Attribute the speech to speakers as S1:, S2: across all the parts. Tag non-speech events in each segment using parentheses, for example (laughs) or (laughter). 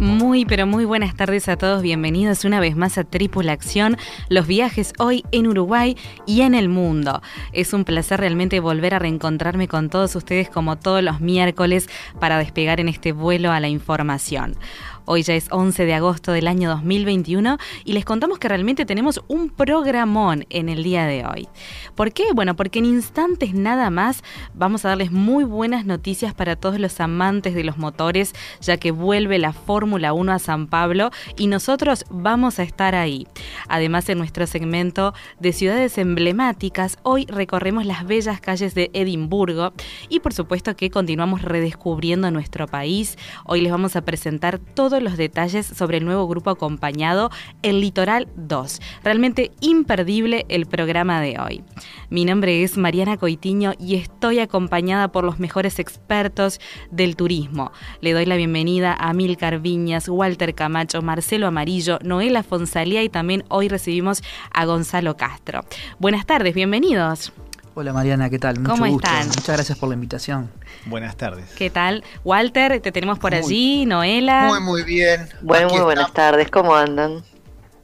S1: Muy, pero muy buenas tardes a todos. Bienvenidos una vez más a Tripulación, los viajes hoy en Uruguay y en el mundo. Es un placer realmente volver a reencontrarme con todos ustedes como todos los miércoles para despegar en este vuelo a la información. Hoy ya es 11 de agosto del año 2021 y les contamos que realmente tenemos un programón en el día de hoy. ¿Por qué? Bueno, porque en instantes nada más vamos a darles muy buenas noticias para todos los amantes de los motores, ya que vuelve la Fórmula 1 a San Pablo y nosotros vamos a estar ahí. Además, en nuestro segmento de ciudades emblemáticas, hoy recorremos las bellas calles de Edimburgo y por supuesto que continuamos redescubriendo nuestro país. Hoy les vamos a presentar todo los detalles sobre el nuevo grupo acompañado, El Litoral 2. Realmente imperdible el programa de hoy. Mi nombre es Mariana Coitiño y estoy acompañada por los mejores expertos del turismo. Le doy la bienvenida a Milcar Viñas, Walter Camacho, Marcelo Amarillo, Noela Fonsalía y también hoy recibimos a Gonzalo Castro. Buenas tardes, bienvenidos.
S2: Hola Mariana, ¿qué tal?
S1: Mucho ¿Cómo están?
S2: Muchas gracias por la invitación.
S3: Buenas tardes.
S1: ¿Qué tal? Walter, te tenemos por allí, Noela.
S4: Muy, muy bien.
S5: Bueno, muy buenas tardes, ¿cómo andan?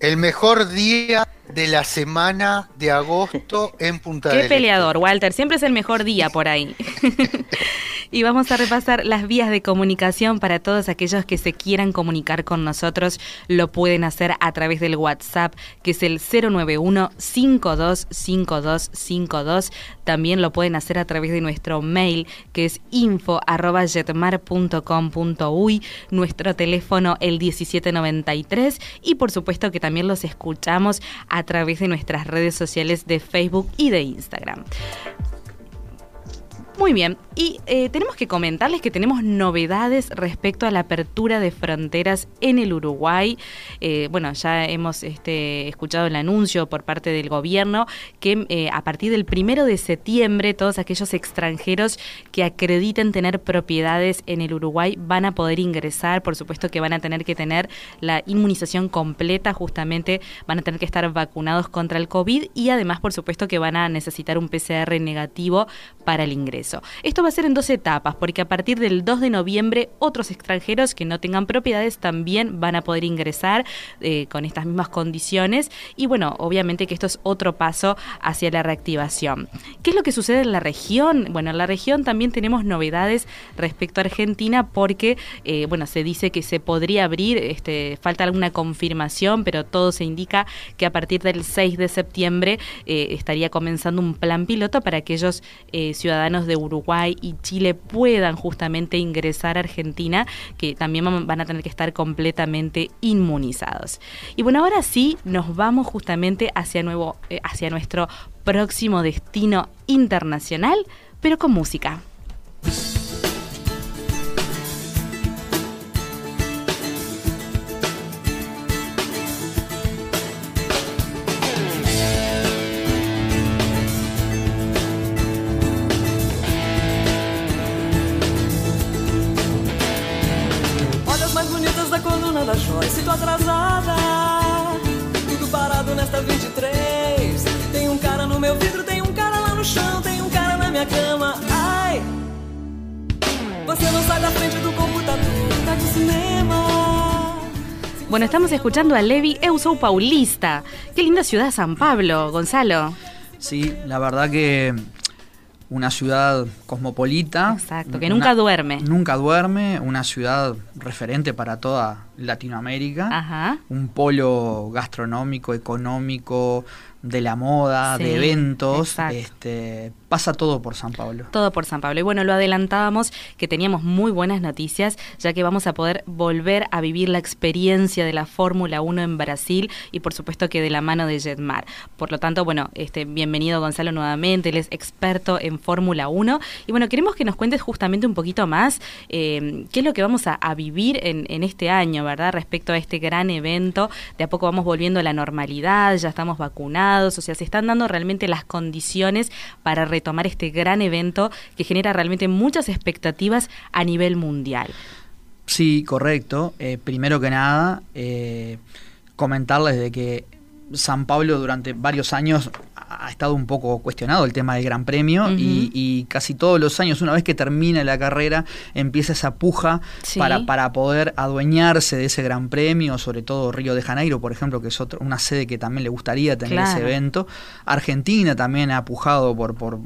S4: El mejor día de la semana de agosto en Punta
S1: Qué peleador, Walter. Siempre es el mejor día por ahí. (laughs) y vamos a repasar las vías de comunicación para todos aquellos que se quieran comunicar con nosotros. Lo pueden hacer a través del WhatsApp, que es el 091-525252. También lo pueden hacer a través de nuestro mail, que es info.jetmar.com.uy, nuestro teléfono el 1793 y por supuesto que también los escuchamos a través de nuestras redes sociales de Facebook y de Instagram. Muy bien, y eh, tenemos que comentarles que tenemos novedades respecto a la apertura de fronteras en el Uruguay. Eh, bueno, ya hemos este, escuchado el anuncio por parte del gobierno que eh, a partir del primero de septiembre todos aquellos extranjeros que acrediten tener propiedades en el Uruguay van a poder ingresar. Por supuesto que van a tener que tener la inmunización completa, justamente van a tener que estar vacunados contra el COVID y además, por supuesto, que van a necesitar un PCR negativo para el ingreso. Esto va a ser en dos etapas, porque a partir del 2 de noviembre otros extranjeros que no tengan propiedades también van a poder ingresar eh, con estas mismas condiciones y bueno, obviamente que esto es otro paso hacia la reactivación. ¿Qué es lo que sucede en la región? Bueno, en la región también tenemos novedades respecto a Argentina porque, eh, bueno, se dice que se podría abrir, este, falta alguna confirmación, pero todo se indica que a partir del 6 de septiembre eh, estaría comenzando un plan piloto para aquellos ciudadanos de Uruguay y Chile puedan justamente ingresar a Argentina, que también van a tener que estar completamente inmunizados. Y bueno, ahora sí nos vamos justamente hacia, nuevo, eh, hacia nuestro próximo destino internacional, pero con música. Bueno, estamos escuchando a Levi Euso Paulista. Qué linda ciudad San Pablo, Gonzalo.
S2: Sí, la verdad que una ciudad cosmopolita.
S1: Exacto, que
S2: una-
S1: nunca duerme.
S2: Nunca duerme, una ciudad referente para toda Latinoamérica.
S1: Ajá.
S2: Un polo gastronómico, económico, de la moda,
S1: Sí,
S2: de eventos.
S1: exacto.
S2: Este, pasa todo por San Pablo.
S1: Todo por San Pablo. Y bueno, lo adelantábamos que teníamos muy buenas noticias, ya que vamos a poder volver a vivir la experiencia de la Fórmula 1 en Brasil y por supuesto que de la mano de Jetmar. Por lo tanto, bueno, este, bienvenido Gonzalo nuevamente, él es experto en Fórmula 1. Y bueno, queremos que nos cuentes justamente un poquito más eh, qué es lo que vamos a, vivir en, en este año, ¿verdad? Respecto a este gran evento. De a poco vamos volviendo a la normalidad, ya estamos vacunados, o sea, se están dando realmente las condiciones para retomar este gran evento que genera realmente muchas expectativas a nivel mundial.
S2: Sí, correcto. Eh, primero que nada, eh, comentarles de que San Pablo durante varios años ha estado un poco cuestionado el tema del Gran Premio y, y casi todos los años, una vez que termina la carrera, empieza esa puja
S1: Sí.
S2: para, para poder adueñarse de ese Gran Premio, sobre todo Río de Janeiro, por ejemplo, que es otro- una sede que también le gustaría tener ese evento. Argentina también ha pujado por, por,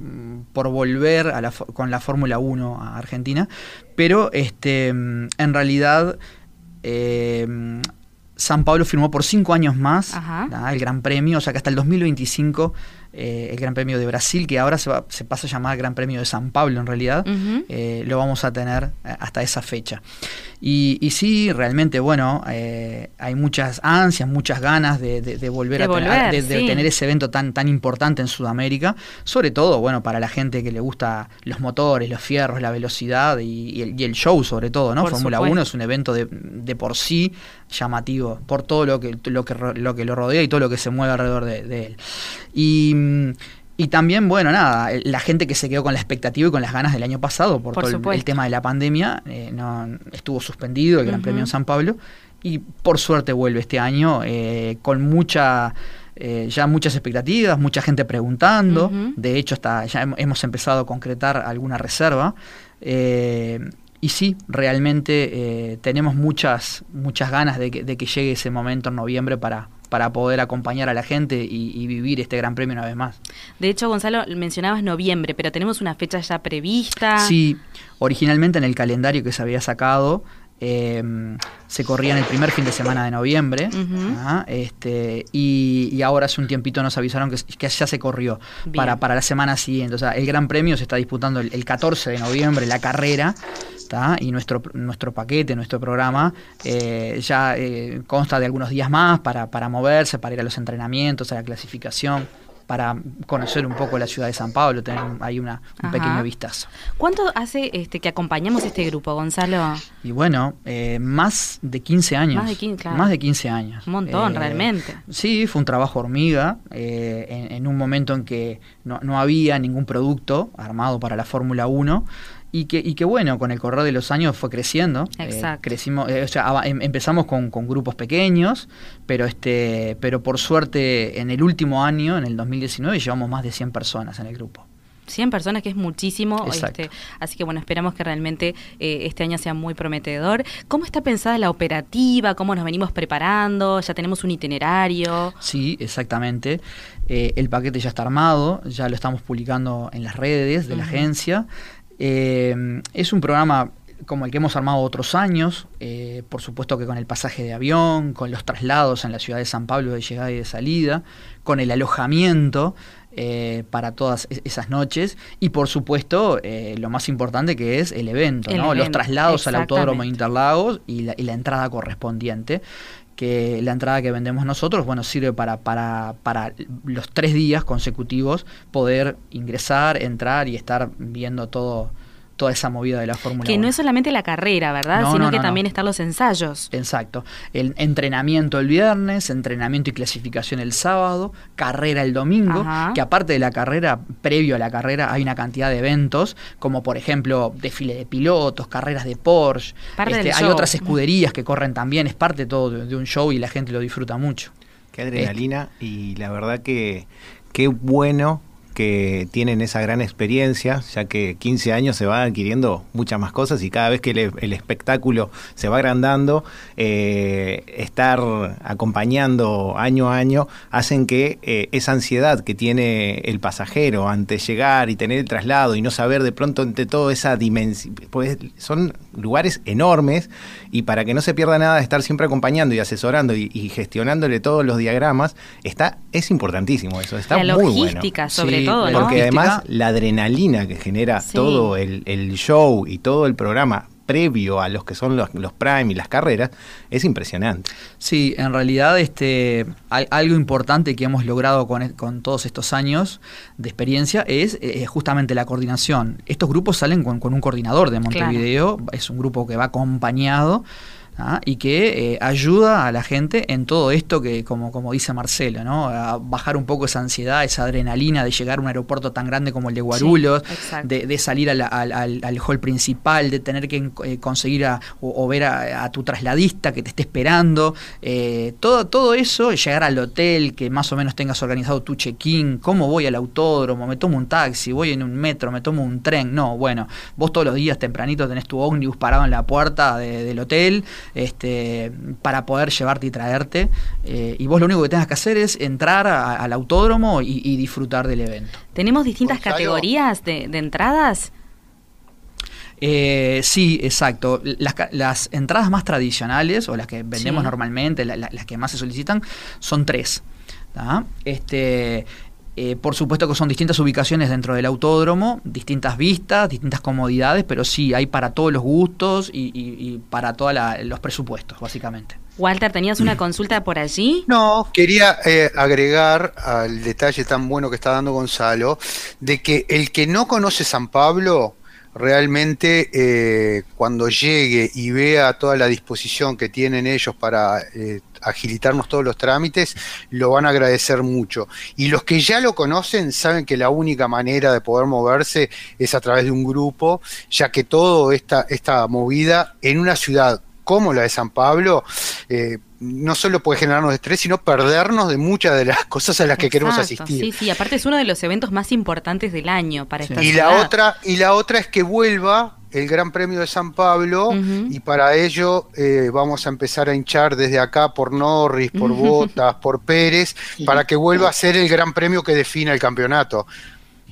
S2: por volver a la, fo- con la Fórmula 1 a Argentina, pero este, en realidad eh, San Pablo firmó por cinco años más el Gran Premio, o sea que hasta el 2025 eh, el Gran Premio de Brasil, que ahora se, va- se pasa a llamar Gran Premio de San Pablo en realidad, eh, lo vamos a tener eh, hasta esa fecha. Y, y sí, realmente, bueno, eh, hay muchas ansias, muchas ganas de, de- de volver
S1: De
S2: a tener,
S1: volver,
S2: de, de
S1: sí.
S2: tener ese evento tan, tan importante en Sudamérica, sobre todo, bueno, para la gente que le gusta los motores, los fierros, la velocidad y, y el, y el show, sobre todo, ¿no? Fórmula
S1: supuesto.
S2: 1 es un evento de, por sí llamativo, por todo lo que, lo que, lo que lo rodea y todo lo que se mueve alrededor de, de él. Y, y también, bueno, nada, la gente que se quedó con la expectativa y con las ganas del año pasado por,
S1: Por
S2: todo el- tema de la pandemia, eh, no, estuvo suspendido el Gran. Premio en San Pablo y por suerte vuelve este año eh, con mucha... eh, ya muchas expectativas, mucha gente preguntando. De hecho, hasta ya hem- hemos empezado a concretar alguna reserva. Y sí, realmente eh, tenemos muchas, muchas ganas de que, de que llegue ese momento en noviembre para, para poder acompañar a la gente y, y vivir este gran premio una vez más.
S1: De hecho, Gonzalo, mencionabas noviembre, pero tenemos una fecha ya prevista.
S2: Sí, originalmente en el calendario que se había sacado eh, se corría en el primer fin de semana de noviembre. ¿ah? este, y, y ahora hace un tiempito nos avisaron que, que ya se corrió
S1: Bien.
S2: para, para la semana siguiente. O sea, el Gran Premio se está disputando el, el 14 de noviembre, la carrera. ¿Tá? Y nuestro, nuestro paquete, nuestro programa, eh, ya eh, consta de algunos días más para, para moverse, para ir a los entrenamientos, a la clasificación, para conocer un poco la ciudad de San Pablo, tener ahí una, un
S1: Ajá.
S2: pequeño vistazo.
S1: ¿Cuánto hace este, que acompañamos este grupo, Gonzalo?
S2: Y bueno, eh, más de 15 años.
S1: Más de 15, claro.
S2: Más de 15 años.
S1: Un montón,
S2: Eh,
S1: realmente.
S2: Sí, fue un trabajo hormiga, eh, en, en un momento en que no, no había ningún producto armado para la Fórmula 1. Y que, y que bueno, con el correr de los años fue creciendo. Eh,
S1: Exacto.
S2: crecimos, eh, o sea, em- empezamos con, con grupos pequeños, pero este, pero por suerte en el último año, en el 2019, llevamos más de 100 personas en el grupo.
S1: 100 personas, que es muchísimo. Este, así que bueno, esperamos que realmente eh, este año sea muy prometedor. ¿Cómo está pensada la operativa? ¿Cómo nos venimos preparando? ¿Ya tenemos un itinerario?
S2: Sí, exactamente. Eh, el paquete ya está armado, ya lo estamos publicando en las redes de la agencia. Eh, es un programa como el que hemos armado otros años, eh, por supuesto que con el pasaje de avión, con los traslados en la ciudad de San Pablo de llegada y de salida, con el alojamiento eh, para todas es- esas noches y por supuesto eh, lo más importante que es el evento,
S1: El
S2: ¿no? los
S1: evento,
S2: traslados al Autódromo de. Interlagos y la, y la entrada correspondiente que la entrada que vendemos nosotros, bueno, sirve para, para, para los tres días consecutivos poder ingresar, entrar y estar viendo todo, toda esa movida de la Fórmula
S1: Que no
S2: 1.
S1: es solamente la carrera, ¿verdad?
S2: No,
S1: Sino
S2: no,
S1: que
S2: no,
S1: también están los ensayos.
S2: Exacto. El entrenamiento el viernes, entrenamiento y clasificación el sábado, carrera el domingo,
S1: Ajá.
S2: que aparte de la carrera, previo a la carrera, hay una cantidad de eventos, como por ejemplo desfile de pilotos, carreras de Porsche.
S1: Parte
S2: Este,
S1: del
S2: hay
S1: show.
S2: otras escuderías que corren también, es parte todo de, de un show y la gente lo disfruta mucho.
S3: Qué adrenalina y la verdad que qué bueno que tienen esa gran experiencia, ya que 15 años se van adquiriendo muchas más cosas y cada vez que el, espectáculo se va agrandando, eh, estar acompañando año a año hacen que eh, esa ansiedad que tiene el pasajero ante llegar y tener el traslado y no saber de pronto entre toda esa dimensión, pues son lugares enormes y para que no se pierda nada, estar siempre acompañando y asesorando y, y gestionándole todos los diagramas, está es importantísimo eso, está
S1: La
S3: muy
S1: logística,
S3: bueno.
S1: sobre
S2: Sí,
S1: todo.
S3: Porque además la adrenalina que genera
S1: Sí.
S3: todo el, el show y todo el programa previo a los que son los, los prime y las carreras es impresionante.
S2: Sí, en realidad este, al- algo importante que hemos logrado con, e- con todos estos años de experiencia es eh, justamente la coordinación. Estos grupos salen con, con un coordinador de Montevideo, es un grupo que va acompañado ¿ah? y que eh, ayuda a la gente en todo esto que, como, como dice Marcelo, ¿no? a bajar un poco esa ansiedad, esa adrenalina de llegar a un aeropuerto tan grande como el de Guarulhos, de, de salir al, al- al- al hall principal, de tener que eh, conseguir a- o, o ver a, a tu trasladista que te esté esperando, eh, todo, todo eso, llegar al hotel, que más o menos tengas organizado tu check-in, cómo voy al autódromo, me tomo un taxi, voy en un metro, me tomo un tren, no, bueno, vos todos los días tempranito tenés tu ómnibus parado en la puerta de- del hotel este, para poder llevarte y traerte, eh, y vos lo único que tengas que hacer es entrar a- al autódromo y, y disfrutar del evento.
S1: ¿Tenemos distintas
S4: Gonzalo.
S1: categorías de, de entradas?
S2: Eh, sí, exacto. Las, entradas más tradicionales o las que vendemos
S1: Sí.
S2: normalmente, la- la- las que más se solicitan, son tres. ¿tá? Este, eh, por supuesto que son distintas ubicaciones dentro del autódromo, distintas vistas, distintas comodidades, pero sí, hay para todos los gustos y, y- y para todos los presupuestos, básicamente.
S1: Walter, ¿tenías una consulta por allí?
S4: No, quería eh, agregar al detalle tan bueno que está dando Gonzalo, de que el que no conoce San Pablo, realmente eh, cuando llegue y vea toda la disposición que tienen ellos para eh, agilitarnos todos los trámites, lo van a agradecer mucho. Y los que ya lo conocen saben que la única manera de poder moverse es a través de un grupo, ya que toda esta, esta movida en una ciudad como la de San Pablo, eh, no solo puede generarnos estrés, sino perdernos de muchas de las (laughs) cosas a las que queremos asistir.
S1: Sí, sí, aparte es uno de los eventos más importantes del año para
S2: Sí.
S1: esta
S4: Y
S1: ciudad.
S4: la otra, y la otra es que vuelva el Gran Premio de San Pablo, y para ello eh, vamos a empezar a hinchar desde acá por Norris, por Botas, por Pérez, para que vuelva a ser el Gran Premio que defina el campeonato.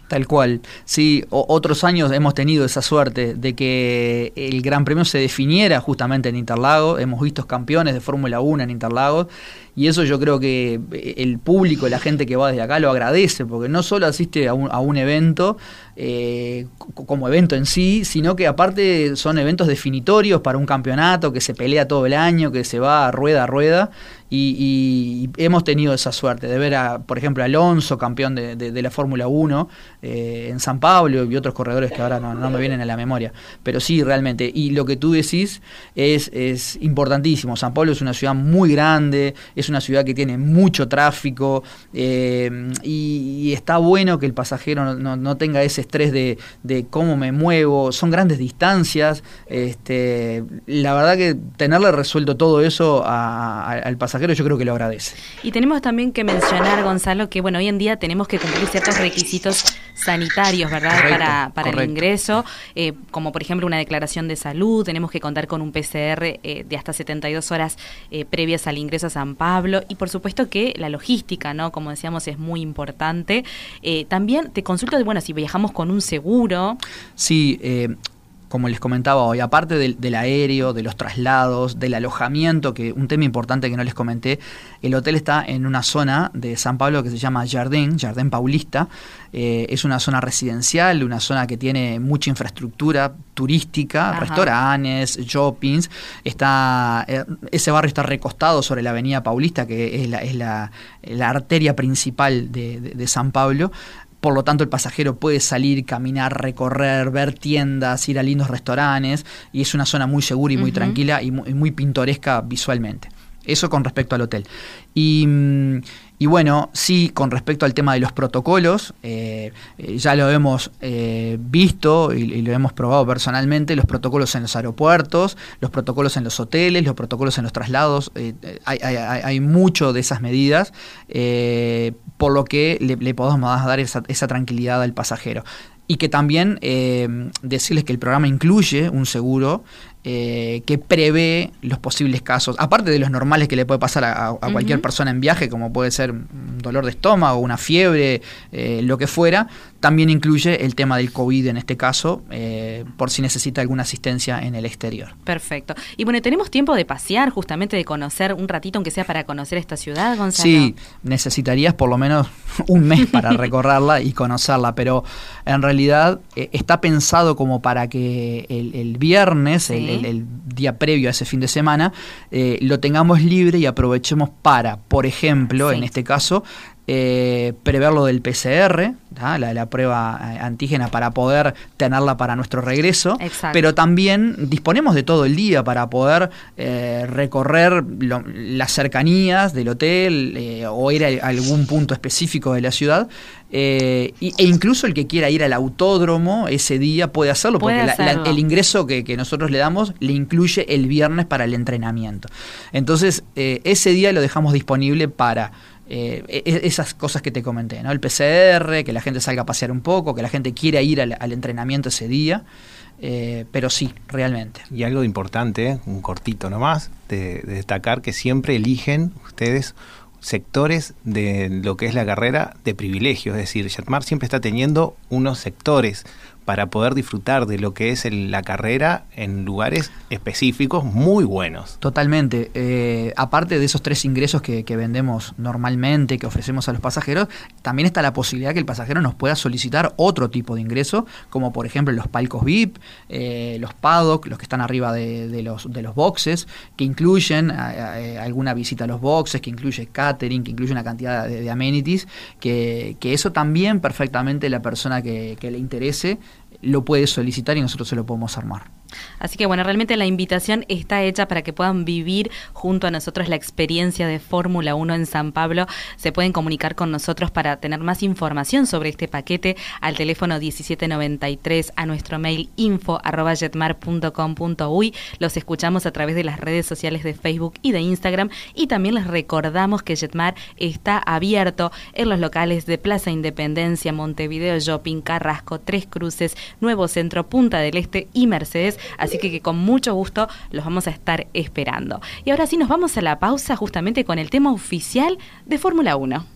S2: Tal cual. Sí, otros años hemos tenido esa suerte de que el Gran Premio se definiera justamente en Interlagos. Hemos visto campeones de Fórmula 1 en Interlagos. Y eso yo creo que eh, el público, la gente que va desde acá lo agradece, porque no solo asiste a un, a un evento eh, co- como evento en sí, sino que aparte son eventos definitorios para un campeonato que se pelea todo el año, que se va rueda a rueda. Y, hemos tenido esa suerte de ver a, por ejemplo, a Alonso, campeón de, la Fórmula 1 eh, en San Pablo y otros corredores que ahora no, no me vienen a la memoria. Pero sí, realmente. Y lo que tú decís es, es importantísimo. San Pablo es una ciudad muy grande, es una ciudad que tiene mucho tráfico eh, y, y está bueno que el pasajero no, no- no tenga ese estrés de, de cómo me muevo. Son grandes distancias. Este, la verdad que tenerle resuelto todo eso a- a- al pasajero yo creo que lo agradece.
S1: Y tenemos también que mencionar, Gonzalo, que bueno, hoy en día tenemos que cumplir ciertos requisitos sanitarios, ¿verdad?
S2: Correcto,
S1: para para el ingreso, eh, como por ejemplo una declaración de salud, tenemos que contar con un PCR eh, de hasta 72 horas previas al ingreso a San Pablo y por supuesto que la logística, ¿no? Como decíamos, es muy importante. Eh, también te consulto, bueno, si viajamos con un seguro,
S2: Sí, eh, como les comentaba hoy, aparte del, del aéreo, de los traslados, del alojamiento, que un tema importante que no les comenté, el hotel está en una zona de San Pablo que se llama Jardín, Jardín Paulista. Eh, es una zona residencial, una zona que tiene mucha infraestructura turística,
S1: Ajá.
S2: restaurantes, shoppings. Está, eh, ese barrio está recostado sobre la avenida Paulista, que es la, es la, la arteria principal de- de- de San Pablo. Por lo tanto, el pasajero puede salir, caminar, recorrer, ver tiendas, ir a lindos restaurantes y es una zona muy segura y muy tranquila y muy, y muy pintoresca visualmente. Eso con respecto al hotel. Y, mm, y bueno, sí, con respecto al tema de los protocolos, eh, eh, ya lo hemos eh, visto y, lo hemos probado personalmente, los protocolos en los aeropuertos, los protocolos en los hoteles, los protocolos en los traslados, hay, hay- mucho de esas medidas, por lo que le, podemos dar esa, esa tranquilidad al pasajero. Y que también decirles que el programa incluye un seguro eh, que prevé los posibles casos, aparte de los normales que le puede pasar a, cualquier persona en viaje, como puede ser un dolor de estómago, una fiebre, eh, lo que fuera, también incluye el tema del COVID en este caso, eh, por si necesita alguna asistencia en el exterior.
S1: Perfecto. Y bueno, tenemos tiempo de pasear, justamente de conocer un ratito, aunque sea para conocer esta ciudad, Gonzalo.
S2: Sí, necesitarías por lo menos (laughs) un mes para recorrerla y conocerla, pero en realidad eh, está pensado como para que el, el viernes,
S1: Sí.
S2: el, el- el día previo a ese fin de semana, eh, lo tengamos libre y aprovechemos para, por ejemplo,
S1: Sí.
S2: en este caso, eh, prever lo del PCR, la, la prueba eh, antígena para poder tenerla para nuestro regreso,
S1: Exacto.
S2: pero también disponemos de todo el día para poder eh, recorrer lo- las cercanías del hotel eh, o ir a algún punto específico de la ciudad. eh, y- e incluso el que quiera ir al autódromo ese día puede hacerlo,
S1: Puede
S2: porque la- la-
S1: hacerlo.
S2: el ingreso que, que nosotros le damos le incluye el viernes para el entrenamiento. Entonces, ese día lo dejamos disponible para eh, e- esas cosas que te comenté, ¿no? El PCR, que la gente salga a pasear un poco, que la gente quiera ir al, entrenamiento ese día. eh, pero sí, realmente.
S3: Y algo importante, un cortito nomás, de, de destacar que siempre eligen ustedes sectores de lo que es la carrera de privilegio, es decir, Jetmar siempre está teniendo unos sectores para poder disfrutar de lo que es el- la carrera en lugares específicos muy buenos.
S2: Totalmente. Eh, aparte de esos tres ingresos que, vendemos normalmente, que ofrecemos a los pasajeros, también está la posibilidad que el pasajero nos pueda solicitar otro tipo de ingreso, como por ejemplo los palcos VIP, eh, los paddock, los que están arriba de, los, boxes, que incluyen eh, alguna visita a los boxes, que incluye catering, que incluye una cantidad de, amenities, que, eso también perfectamente la persona que le interese lo puede solicitar y nosotros se lo podemos armar.
S1: Así que bueno, realmente la invitación está hecha para que puedan vivir junto a nosotros la experiencia de Fórmula 1 en San Pablo. Se pueden comunicar con nosotros para tener más información sobre este paquete al teléfono 1793 a nuestro mail info arroba jetmar.com.uy. Los escuchamos a través de las redes sociales de Facebook y de Instagram y también les recordamos que Jetmar está abierto en los locales de Plaza Independencia, Montevideo Shopping, Carrasco, Tres Cruces, Nuevo Centro, Punta del Este y Mercedes. Así que, que con mucho gusto los vamos a estar esperando. Y ahora sí nos vamos a la pausa justamente con el tema oficial de Fórmula 1.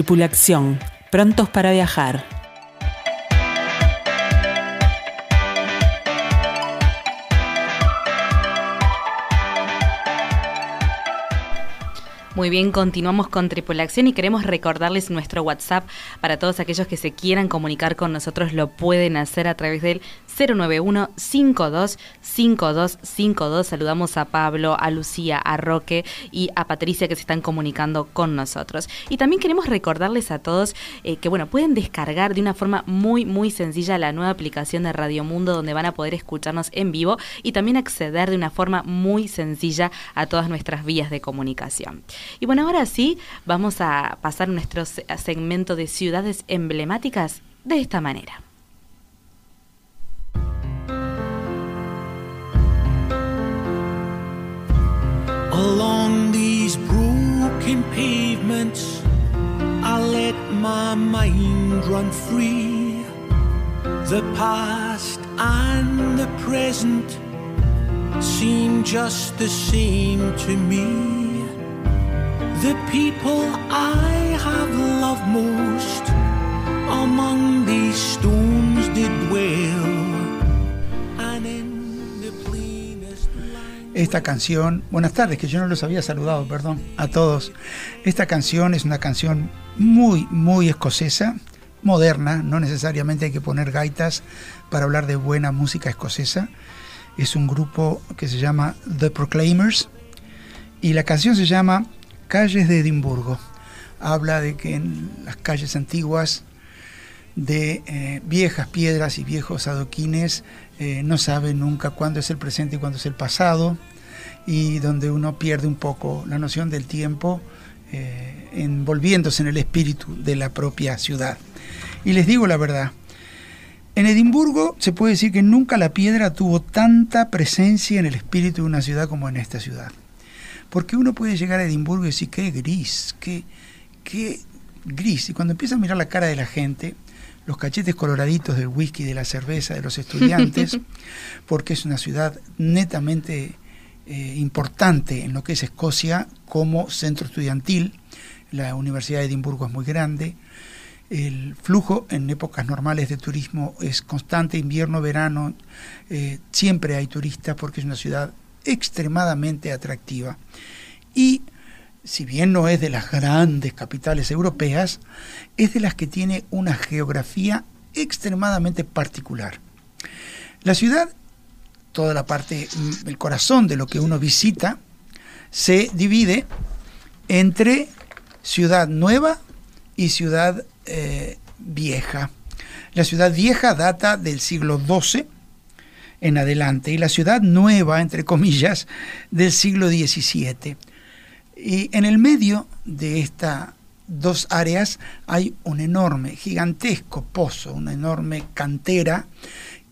S6: Tripulación, prontos para viajar.
S1: Muy bien, continuamos con Tripulación y queremos recordarles nuestro WhatsApp para todos aquellos que se quieran comunicar con nosotros, lo pueden hacer a través del 091 52 5252. Saludamos a Pablo, a Lucía, a Roque y a Patricia que se están comunicando con nosotros. Y también queremos recordarles a todos eh, que bueno, pueden descargar de una forma muy muy sencilla la nueva aplicación de Radio Mundo donde van a poder escucharnos en vivo y también acceder de una forma muy sencilla a todas nuestras vías de comunicación. Y bueno, ahora sí, vamos a pasar nuestro segmento de ciudades emblemáticas de esta manera.
S7: Along these broken pavements, I let my mind run free. The past and the present seem just the same to me. The people I have loved most among these stones did dwell.
S8: Esta canción, buenas tardes, que yo no los había saludado, perdón, a todos. Esta canción es una canción muy, muy escocesa, moderna, no necesariamente hay que poner gaitas para hablar de buena música escocesa. Es un grupo que se llama The Proclaimers y la canción se llama Calles de Edimburgo. Habla de que en las calles antiguas de eh, viejas piedras y viejos adoquines eh, no sabe nunca cuándo es el presente y cuándo es el pasado y donde uno pierde un poco la noción del tiempo eh, envolviéndose en el espíritu de la propia ciudad. Y les digo la verdad, en Edimburgo se puede decir que nunca la piedra tuvo tanta presencia en el espíritu de una ciudad como en esta ciudad. Porque uno puede llegar a Edimburgo y decir, qué gris, qué, qué gris. Y cuando empieza a mirar la cara de la gente, los cachetes coloraditos del whisky, de la cerveza, de los estudiantes, (laughs) porque es una ciudad netamente eh, importante en lo que es Escocia como centro estudiantil. La Universidad de Edimburgo es muy grande. El flujo en épocas normales de turismo es constante, invierno, verano, eh, siempre hay turistas porque es una ciudad extremadamente atractiva. Y si bien no es de las grandes capitales europeas, es de las que tiene una geografía extremadamente particular. La ciudad, toda la parte, mm, el corazón de lo que uno visita, se divide entre ciudad nueva y ciudad eh, vieja. La ciudad vieja data del siglo XII en adelante y la ciudad nueva, entre comillas, del siglo XVII. Y en el medio de estas dos áreas hay un enorme, gigantesco pozo, una enorme cantera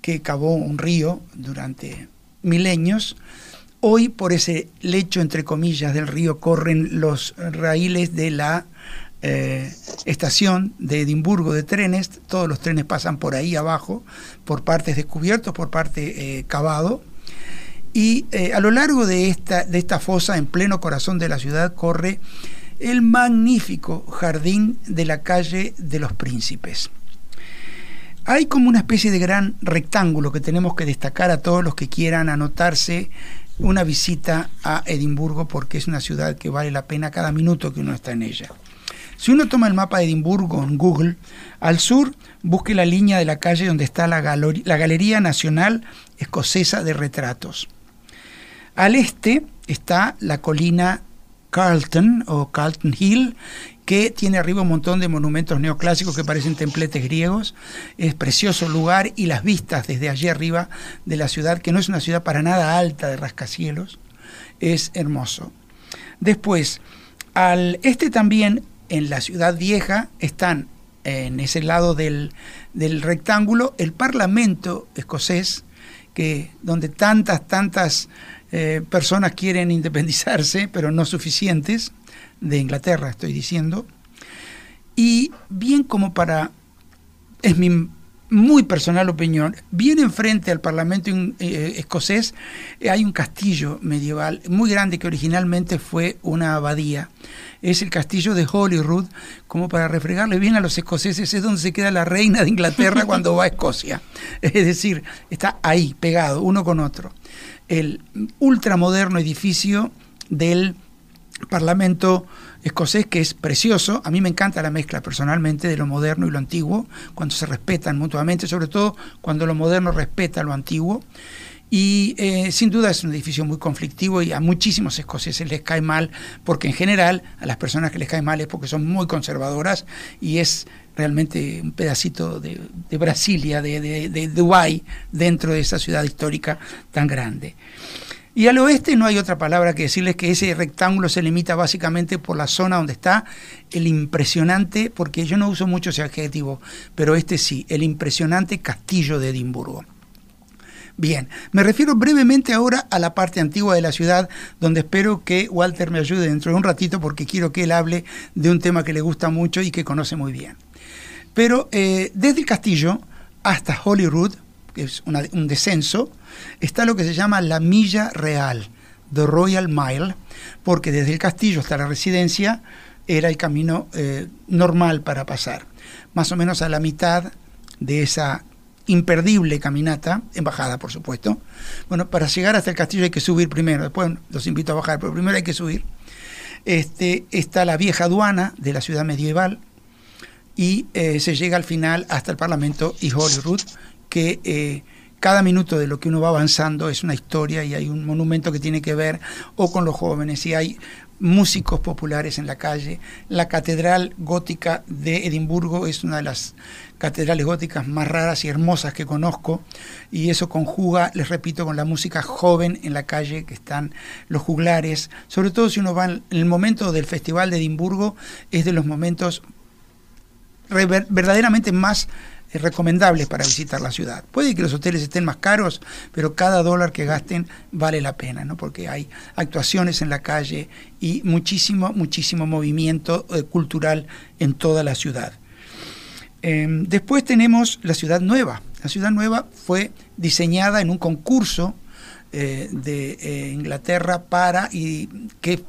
S8: que cavó un río durante milenios. Hoy por ese lecho, entre comillas, del río corren los raíles de la eh, estación de Edimburgo de trenes. Todos los trenes pasan por ahí abajo, por partes descubiertos, por parte eh, cavado. Y eh, a lo largo de esta, de esta fosa, en pleno corazón de la ciudad, corre el magnífico jardín de la calle de los príncipes. Hay como una especie de gran rectángulo que tenemos que destacar a todos los que quieran anotarse una visita a Edimburgo porque es una ciudad que vale la pena cada minuto que uno está en ella. Si uno toma el mapa de Edimburgo en Google, al sur busque la línea de la calle donde está la, la Galería Nacional Escocesa de Retratos. Al este está la colina Carlton o Carlton Hill, que tiene arriba un montón de monumentos neoclásicos que parecen templetes griegos. Es precioso lugar y las vistas desde allí arriba de la ciudad, que no es una ciudad para nada alta de rascacielos, es hermoso. Después, al este también, en la ciudad vieja, están en ese lado del, del rectángulo el Parlamento escocés, que, donde tantas, tantas eh, personas quieren independizarse, pero no suficientes, de Inglaterra estoy diciendo, y bien como para, es mi muy personal opinión, bien enfrente al Parlamento eh, escocés eh, hay un castillo medieval muy grande que originalmente fue una abadía. Es el castillo de Holyrood, como para refregarle bien a los escoceses, es donde se queda la reina de Inglaterra (laughs) cuando va a Escocia. Es decir, está ahí, pegado, uno con otro el ultramoderno edificio del Parlamento escocés que es precioso. A mí me encanta la mezcla personalmente de lo moderno y lo antiguo, cuando se respetan mutuamente, sobre todo cuando lo moderno respeta lo antiguo. Y eh, sin duda es un edificio muy conflictivo y a muchísimos escoceses les cae mal, porque en general a las personas que les cae mal es porque son muy conservadoras y es realmente un pedacito de, Brasilia, de, de, de Dubái, dentro de esa ciudad histórica tan grande. Y al oeste no hay otra palabra que decirles que ese rectángulo se limita básicamente por la zona donde está el impresionante, porque yo no uso mucho ese adjetivo, pero este sí, el impresionante castillo de Edimburgo. Bien, me refiero brevemente ahora a la parte antigua de la ciudad, donde espero que Walter me ayude dentro de un ratito porque quiero que él hable de un tema que le gusta mucho y que conoce muy bien. Pero eh, desde el castillo hasta Holyrood, que es un descenso, está lo que se llama la milla real, The Royal Mile, porque desde el castillo hasta la residencia era el camino eh, normal para pasar. Más o menos a la mitad de esa imperdible caminata, en bajada por supuesto. Bueno, para llegar hasta el castillo hay que subir primero, después los invito a bajar, pero primero hay que subir. Este, está la vieja aduana de la ciudad medieval y eh, se llega al final hasta el Parlamento y Holyrood, que eh, cada minuto de lo que uno va avanzando es una historia y hay un monumento que tiene que ver o con los jóvenes. Y hay músicos populares en la calle. La Catedral Gótica de Edimburgo es una de las catedrales góticas más raras y hermosas que conozco. Y eso conjuga, les repito, con la música joven en la calle que están los juglares, sobre todo si uno va en el momento del Festival de Edimburgo, es de los momentos verdaderamente más recomendables para visitar la ciudad. Puede que los hoteles estén más caros, pero cada dólar que gasten vale la pena, ¿no? porque hay actuaciones en la calle y muchísimo, muchísimo movimiento eh, cultural en toda la ciudad. Em, después tenemos la ciudad nueva. La ciudad nueva fue diseñada en un concurso eh, de Inglaterra para y que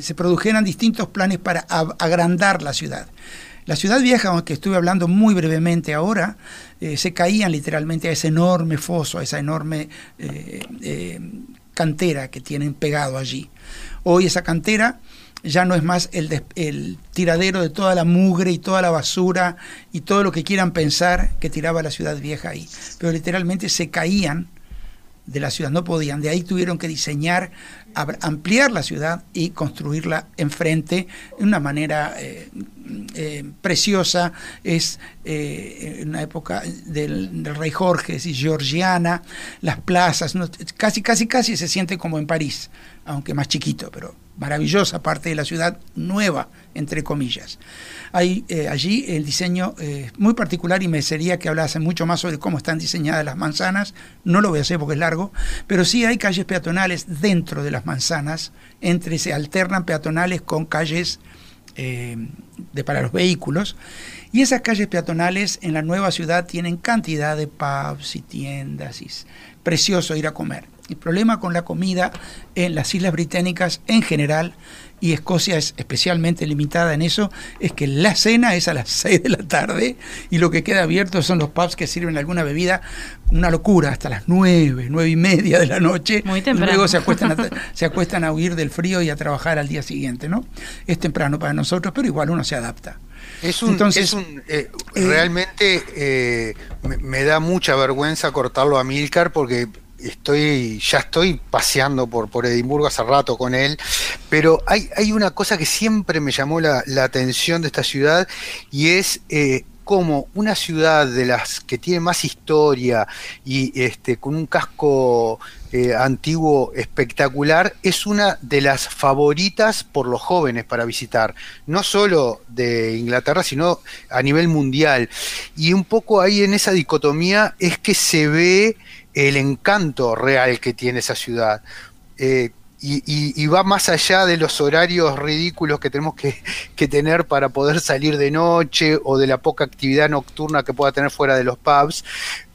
S8: se produjeran distintos planes para agrandar la ciudad. La ciudad vieja, aunque estuve hablando muy brevemente ahora, eh, se caían literalmente a ese enorme foso, a esa enorme eh, eh, cantera que tienen pegado allí. Hoy esa cantera ya no es más el, el, tiradero de toda la mugre y toda la basura y todo lo que quieran pensar que tiraba la ciudad vieja ahí. Pero literalmente se caían de la ciudad, no podían. De ahí tuvieron que diseñar, ampliar la ciudad y construirla enfrente de una manera eh, eh, preciosa. Es eh, una época del, rey Jorge y georgiana, las plazas, casi, casi, casi se siente como en París, aunque más chiquito, pero maravillosa parte de la ciudad nueva, entre comillas. Eh, allí el diseño eh, muy particular y me sería que hablase mucho más sobre cómo están diseñadas las manzanas. No lo voy a hacer porque es largo, pero sí hay calles peatonales dentro de las manzanas, entre se alternan peatonales con calles eh, de, para los vehículos. Y esas calles peatonales en la nueva ciudad tienen cantidad de pubs y tiendas y precioso ir a comer. El problema con la comida en las islas británicas en general, y Escocia es especialmente limitada en eso, es que la cena es a las (laughs) 6 de la tarde y lo que queda abierto son los pubs que sirven alguna bebida, una locura, hasta las 9, 9 y media de la noche.
S1: Muy temprano.
S8: Luego se acuestan, a, (laughs) se acuestan a huir del frío y a trabajar al día siguiente, ¿no? Es temprano para nosotros, pero igual uno se adapta.
S4: Es un, Entonces, un eh, eh, realmente eh, me, me, da mucha vergüenza cortarlo a Milcar porque estoy, ya estoy paseando por, por Edimburgo hace rato con él, pero hay, hay una cosa que siempre me llamó la, atención de esta ciudad y es eh, como una ciudad de las que tiene más historia y este, con un casco eh, antiguo espectacular, es una de las favoritas por los jóvenes para visitar, no solo de Inglaterra, sino a nivel mundial. Y un poco ahí en esa dicotomía es que se ve el encanto real que tiene esa ciudad. Eh, y, va más allá de los horarios ridículos que tenemos que, tener para poder salir de noche o de la poca actividad nocturna que pueda tener fuera de los pubs,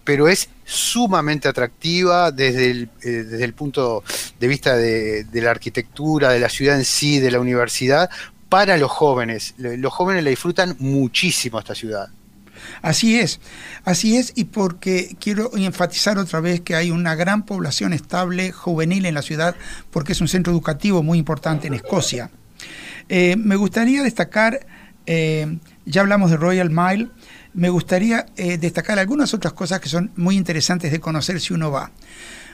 S4: pero es sumamente atractiva desde el, eh, desde el punto de vista de, de, la arquitectura, de la ciudad en sí, de la universidad, para los jóvenes. Los jóvenes la disfrutan muchísimo esta ciudad.
S8: Así es, así es, y porque quiero enfatizar otra vez que hay una gran población estable juvenil en la ciudad, porque es un centro educativo muy importante en Escocia. Eh, me gustaría destacar, eh, ya hablamos de Royal Mile, me gustaría eh, destacar algunas otras cosas que son muy interesantes de conocer si uno va.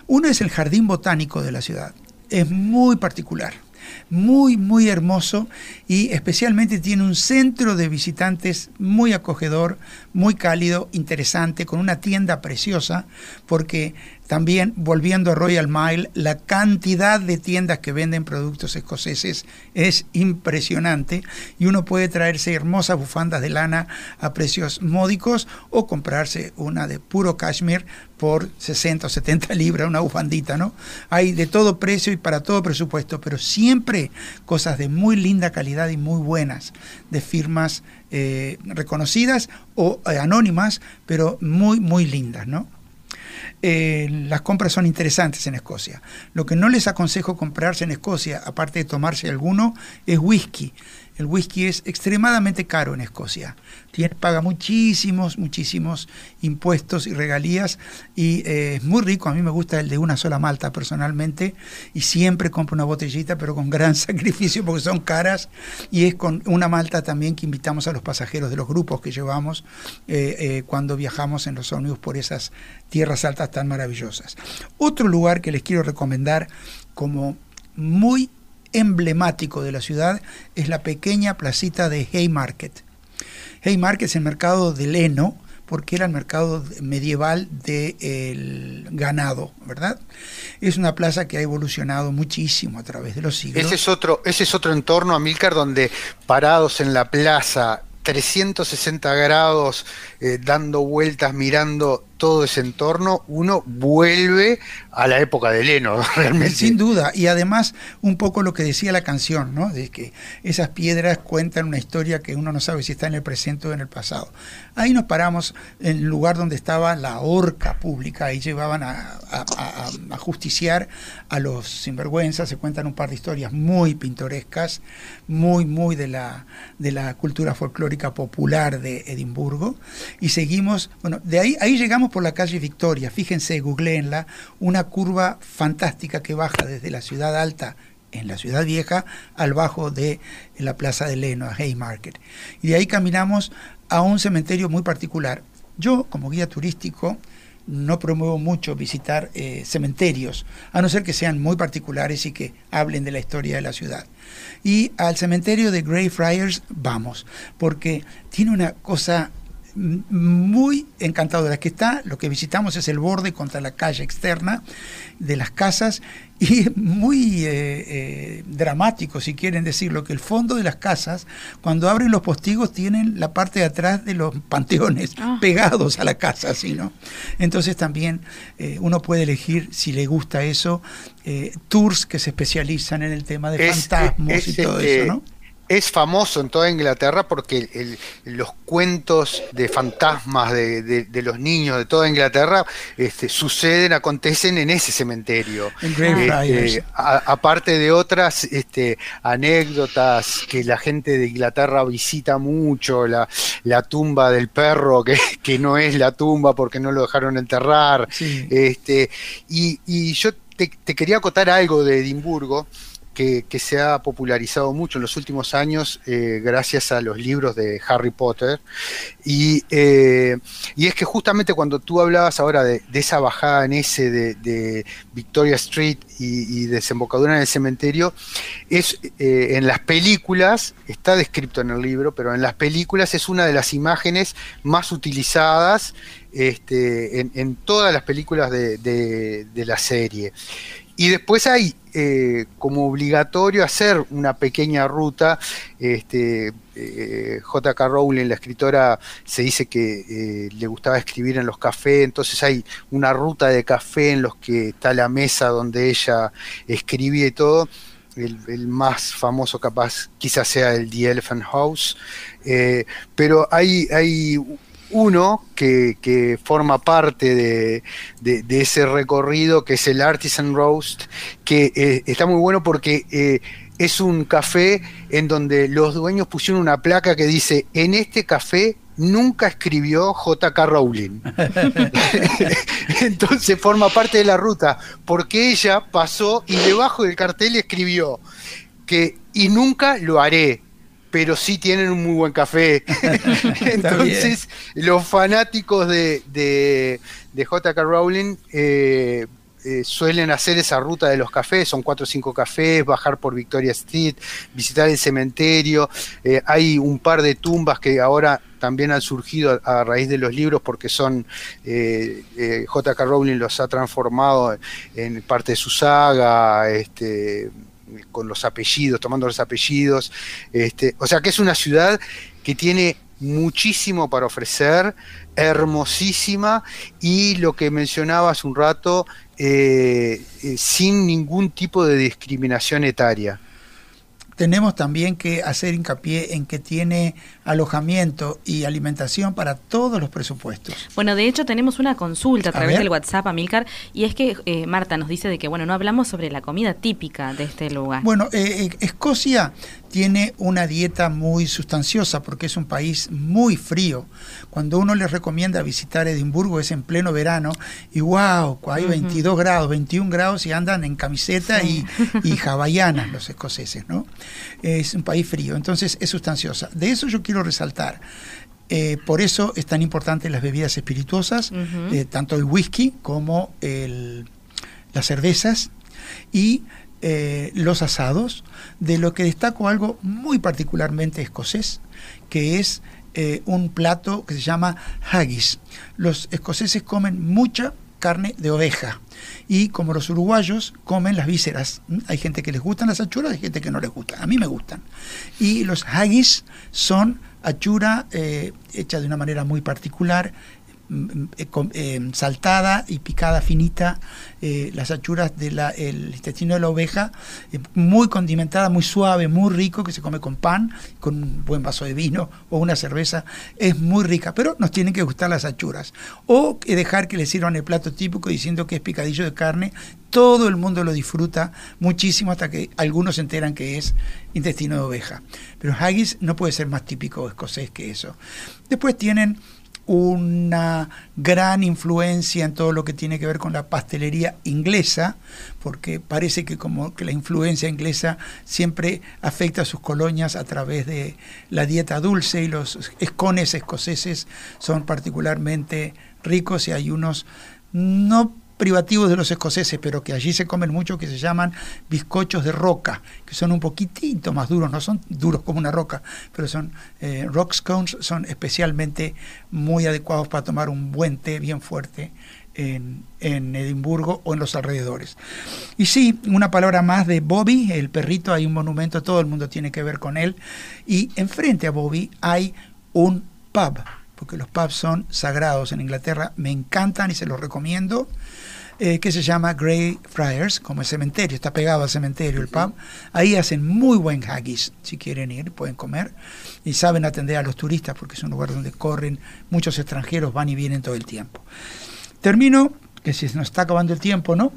S8: Uno es el jardín botánico de la ciudad. Es muy particular muy, muy hermoso y especialmente tiene un centro de visitantes muy acogedor, muy cálido, interesante, con una tienda preciosa, porque también, volviendo a Royal Mile, la cantidad de tiendas que venden productos escoceses es impresionante y uno puede traerse hermosas bufandas de lana a precios módicos o comprarse una de puro cashmere por 60 o 70 libras, una bufandita, ¿no? Hay de todo precio y para todo presupuesto, pero siempre cosas de muy linda calidad y muy buenas, de firmas eh, reconocidas o eh, anónimas, pero muy, muy lindas, ¿no? Eh, las compras son interesantes en Escocia. Lo que no les aconsejo comprarse en Escocia, aparte de tomarse alguno, es whisky. El whisky es extremadamente caro en Escocia. Tiene, paga muchísimos, muchísimos impuestos y regalías y eh, es muy rico. A mí me gusta el de una sola malta personalmente y siempre compro una botellita, pero con gran (laughs) sacrificio porque son caras y es con una malta también que invitamos a los pasajeros de los grupos que llevamos eh, eh, cuando viajamos en los ómnibus por esas tierras altas tan maravillosas. Otro lugar que les quiero recomendar como muy emblemático de la ciudad es la pequeña placita de Haymarket. Haymarket es el mercado de Leno, porque era el mercado medieval del ganado, ¿verdad? Es una plaza que ha evolucionado muchísimo a través de los siglos.
S4: Ese es otro, ese es otro entorno, Amílcar, donde parados en la plaza 360 grados, eh, dando vueltas, mirando todo ese entorno, uno vuelve a la época de Leno, (laughs) realmente.
S8: Sin duda, y además un poco lo que decía la canción, ¿no? De que esas piedras cuentan una historia que uno no sabe si está en el presente o en el pasado. Ahí nos paramos en el lugar donde estaba la horca pública, ahí llevaban a, a justiciar a los sinvergüenzas, se cuentan un par de historias muy pintorescas, muy, muy de la, de la cultura folclórica popular de Edimburgo, y seguimos, bueno, de ahí, ahí llegamos por la calle Victoria, fíjense, googleenla, una curva fantástica que baja desde la ciudad alta en la ciudad vieja al bajo de la plaza de Leno, a Haymarket. Y de ahí caminamos a un cementerio muy particular. Yo, como guía turístico, no promuevo mucho visitar eh, cementerios, a no ser que sean muy particulares y que hablen de la historia de la ciudad. Y al cementerio de Greyfriars vamos, porque tiene una cosa muy encantadora, que está, lo que visitamos es el borde contra la calle externa de las casas y (laughs) muy eh, eh, dramático, si quieren decirlo, que el fondo de las casas, cuando abren los postigos, tienen la parte de atrás de los (laughs) panteones ah. pegados a la casa, ¿sí, no? Entonces también eh, uno puede elegir, si le gusta eso, tours que se especializan en el tema de fantasmas y todo eso, ¿no?
S4: Es famoso en toda Inglaterra porque los cuentos de fantasmas de, los niños de toda Inglaterra este, suceden, acontecen en ese cementerio. Este, aparte de otras este, anécdotas que la gente de Inglaterra visita mucho, la, tumba del perro, que, que, no es la tumba porque no lo dejaron enterrar. Este, y, yo te, te, quería acotar algo de Edimburgo que, se ha popularizado mucho en los últimos años eh, gracias a los libros de Harry Potter. Y, eh, es que justamente cuando tú hablabas ahora de, esa bajada en ese de, Victoria Street y, desembocadura en el cementerio, es eh, en las películas, está descrito en el libro, pero en las películas es una de las imágenes más utilizadas este, en, todas las películas de la serie. Y después hay eh, como obligatorio hacer una pequeña ruta. Este, eh, J.K. Rowling, la escritora, se dice que eh, le gustaba escribir en los cafés, entonces hay una ruta de café en los que está la mesa donde ella escribía y todo. El, más famoso capaz quizás sea el The Elephant House, pero hay, hay uno que, forma parte de, ese recorrido, que es el Artisan Roast, que eh, está muy bueno porque eh, es un café en donde los dueños pusieron una placa que dice, en este café nunca escribió JK Rowling. (laughs) Entonces forma parte de la ruta, porque ella pasó y debajo del cartel escribió que y nunca lo haré, pero sí tienen un muy buen café. (laughs) (laughs) Entonces, los fanáticos de, de, de J.K. Rowling eh, eh, suelen hacer esa ruta de los cafés, son cuatro o cinco cafés, bajar por Victoria Street, visitar el cementerio. Eh, hay un par de tumbas que ahora también han surgido a, a raíz de los libros porque son eh, J.K. Rowling los ha transformado en parte de su saga, este, con los apellidos, tomando los apellidos. Este, o sea que es una ciudad que tiene muchísimo para ofrecer, hermosísima y lo que mencionaba un rato, eh, eh, sin ningún tipo de discriminación etaria.
S8: Tenemos también que hacer hincapié en que tiene alojamiento y alimentación para todos los presupuestos.
S1: Bueno, de hecho tenemos una consulta a
S8: A
S1: través
S8: ver.
S1: del WhatsApp, Amilcar, y es que eh, Marta nos dice de que, bueno, no hablamos sobre la comida típica de este lugar.
S8: Bueno, eh, eh, Escocia tiene una dieta muy sustanciosa porque es un país muy frío. Cuando uno les recomienda visitar Edimburgo es en pleno verano y wow, hay
S9: Ujú.
S8: 22 grados, 21 grados y andan en camiseta y, y (laughs) hawaianas los escoceses, ¿no? Es un país frío, entonces es sustanciosa. De eso yo quiero resaltar. eh, por eso es tan importante las bebidas espirituosas, eh, tanto el whisky como el, las cervezas y eh, los asados, de lo que destaco algo muy particularmente escocés, que es eh, un plato que se llama haggis. Los escoceses comen mucha carne de oveja y como los uruguayos comen las vísceras. ¿m? Hay gente que les gustan las achuras, hay gente que no les gusta. A mí me gustan. Y los haggis son achura eh, hecha de una manera muy particular, mm, eh, eh, saltada y picada finita, eh, las achuras del intestino de la oveja, muy condimentada, muy suave, muy rico, que se come con pan, con un buen vaso de vino o una cerveza, es muy rica, pero nos tienen que gustar las achuras. O dejar que le sirvan el plato típico diciendo que es picadillo de carne, todo el mundo lo disfruta muchísimo hasta que algunos se enteran que es intestino de oveja. Pero haggis no puede ser más típico escocés que eso. Después tienen una gran influencia en todo lo que tiene que ver con la pastelería inglesa, porque parece que como que la influencia inglesa siempre afecta a sus colonias a través de la dieta dulce y los escones escoceses son particularmente ricos y hay unos no privativos de los escoceses, pero que allí se comen mucho, que se llaman bizcochos de roca, que son un poquitito más duros, no son duros como una roca, pero son eh, rock scones, son especialmente muy adecuados para tomar un buen té bien fuerte en, en Edimburgo o en los alrededores. Y sí, una palabra más de Bobby, el perrito, hay un monumento, todo el mundo tiene que ver con él, y enfrente a Bobby hay un pub, porque los pubs son sagrados en Inglaterra, me encantan y se los recomiendo, eh, que se llama Grey Friars, como el cementerio, está pegado al cementerio el pub. Ahí hacen muy buen haggis, si quieren ir, pueden comer, y saben atender a los turistas, porque es un lugar donde corren muchos extranjeros, van y vienen todo el tiempo. Termino, que si nos está acabando el tiempo, ¿no?